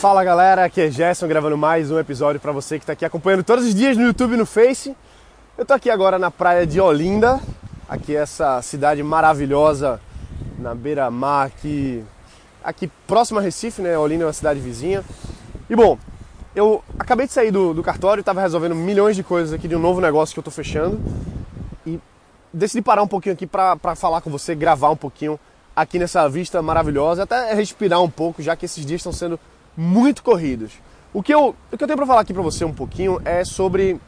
Fala galera, aqui é Gerson gravando mais um episódio para você que está aqui acompanhando todos os dias no YouTube e no Face. Eu tô aqui agora na praia de Olinda, aqui essa cidade maravilhosa na beira-mar aqui, aqui próximo a Recife, né? Olinda é uma cidade vizinha. E bom, eu acabei de sair do, do cartório, estava resolvendo milhões de coisas aqui de um novo negócio que eu estou fechando e decidi parar um pouquinho aqui para falar com você, gravar um pouquinho aqui nessa vista maravilhosa, até respirar um pouco, já que esses dias estão sendo muito corridos. O que eu, o que eu tenho para falar aqui para você um pouquinho é sobre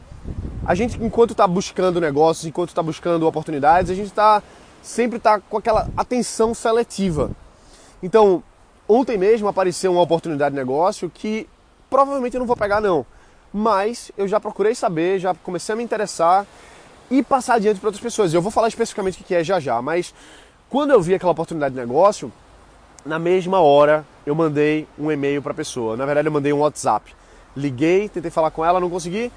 a gente, enquanto está buscando negócios, enquanto está buscando oportunidades, a gente está sempre está com aquela atenção seletiva. Então, ontem mesmo apareceu uma oportunidade de negócio que provavelmente eu não vou pegar não, mas eu já procurei saber, já comecei a me interessar e passar adiante para outras pessoas. Eu vou falar especificamente o que é já já, mas quando eu vi aquela oportunidade de negócio, na mesma hora eu mandei um e-mail para a pessoa. Na verdade, eu mandei um WhatsApp. Liguei, tentei falar com ela, não consegui.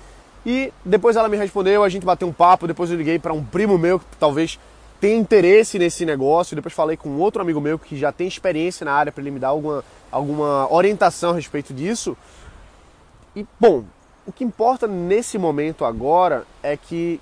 E depois ela me respondeu, a gente bateu um papo. Depois eu liguei para um primo meu que talvez tenha interesse nesse negócio. Depois falei com outro amigo meu que já tem experiência na área para ele me dar alguma, alguma orientação a respeito disso. E, bom, o que importa nesse momento agora é que,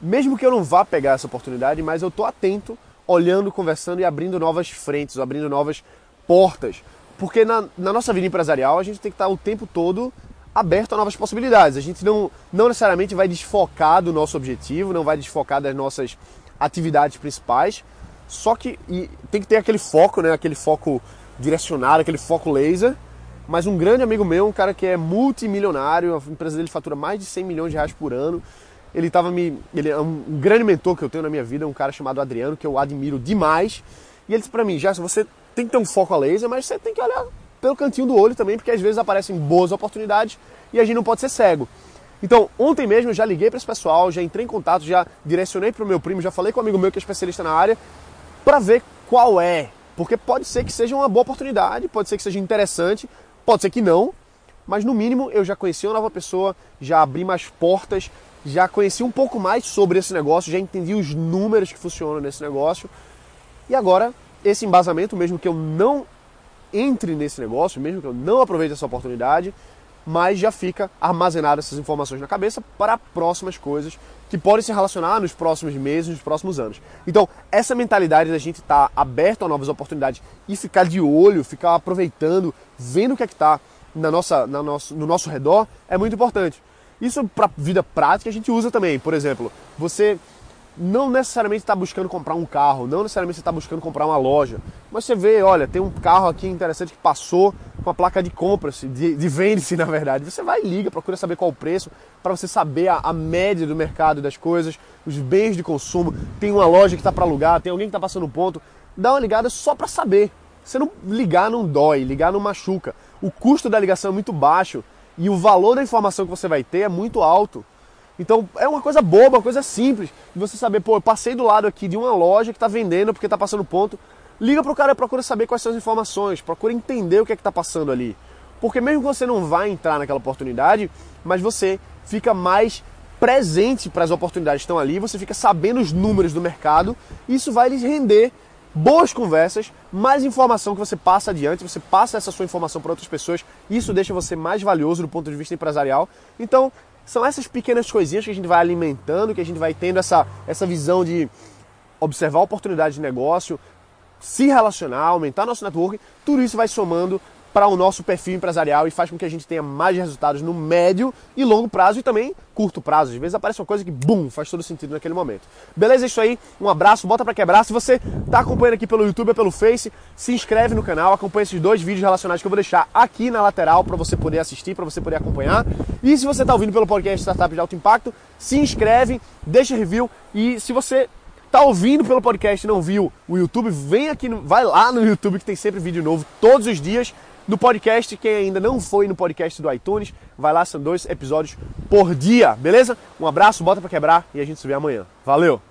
mesmo que eu não vá pegar essa oportunidade, mas eu estou atento olhando, conversando e abrindo novas frentes, abrindo novas portas. Porque na, na nossa vida empresarial a gente tem que estar o tempo todo aberto a novas possibilidades. A gente não, não necessariamente vai desfocar do nosso objetivo, não vai desfocar das nossas atividades principais, só que tem que ter aquele foco, né? aquele foco direcionado, aquele foco laser. Mas um grande amigo meu, um cara que é multimilionário, a empresa dele fatura mais de 100 milhões de reais por ano, ele estava me. Ele é um, grande mentor que eu tenho na minha vida, um cara chamado Adriano, que eu admiro demais. E ele disse para mim, Gerson, você tem que ter um foco a laser, mas você tem que olhar pelo cantinho do olho também, porque às vezes aparecem boas oportunidades e a gente não pode ser cego. Então, ontem mesmo eu já liguei para esse pessoal, já entrei em contato, já direcionei para o meu primo, já falei com um amigo meu que é especialista na área, para ver qual é. Porque pode ser que seja uma boa oportunidade, pode ser que seja interessante, pode ser que não, mas no mínimo eu já conheci uma nova pessoa, já abri mais portas, já conheci um pouco mais sobre esse negócio, já entendi os números que funcionam nesse negócio. E agora, esse embasamento, mesmo que eu não entre nesse negócio, mesmo que eu não aproveite essa oportunidade, mas já fica armazenada essas informações na cabeça para próximas coisas que podem se relacionar nos próximos meses, nos próximos anos. Então, essa mentalidade da gente estar tá aberto a novas oportunidades e ficar de olho, ficar aproveitando, vendo o que é que está na nossa, na nosso, no nosso redor, é muito importante. Isso para vida prática a gente usa também. Por exemplo, você não necessariamente está buscando comprar um carro, não necessariamente está buscando comprar uma loja, mas você vê, olha, tem um carro aqui interessante que passou com a placa de compra-se, de, de vende-se na verdade. Você vai e liga, procura saber qual o preço, para você saber a, a, média do mercado das coisas, os bens de consumo. Tem uma loja que está para alugar, tem alguém que está passando ponto. Dá uma ligada só para saber. Você não ligar não dói, ligar não machuca. O custo da ligação é muito baixo e o valor da informação que você vai ter é muito alto. Então é uma coisa boba, uma coisa simples. Você saber, pô, eu passei do lado aqui de uma loja que está vendendo porque está passando ponto. Liga pro cara e procura saber quais são as informações, procura entender o que é que está passando ali. Porque mesmo que você não vá entrar naquela oportunidade, mas você fica mais presente para as oportunidades que estão ali, você fica sabendo os números do mercado, isso vai lhes render boas conversas, mais informação que você passa adiante, você passa essa sua informação para outras pessoas, isso deixa você mais valioso do ponto de vista empresarial. Então, são essas pequenas coisinhas que a gente vai alimentando, que a gente vai tendo essa, essa visão de observar oportunidades de negócio, se relacionar, aumentar nosso network, tudo isso vai somando para o nosso perfil empresarial e faz com que a gente tenha mais resultados no médio e longo prazo e também curto prazo. Às vezes aparece uma coisa que, bum, faz todo sentido naquele momento. Beleza? É isso aí. Um abraço, bota para quebrar. Se você está acompanhando aqui pelo YouTube ou pelo Face, se inscreve no canal, acompanha esses dois vídeos relacionados que eu vou deixar aqui na lateral para você poder assistir, para você poder acompanhar. E se você está ouvindo pelo podcast Startup de Alto Impacto, se inscreve, deixa review e se você tá ouvindo pelo podcast e não viu o YouTube, vem aqui, vai lá no YouTube que tem sempre vídeo novo todos os dias no podcast. Quem ainda não foi no podcast do iTunes, vai lá, são dois episódios por dia, beleza? Um abraço, bota para quebrar e a gente se vê amanhã. Valeu!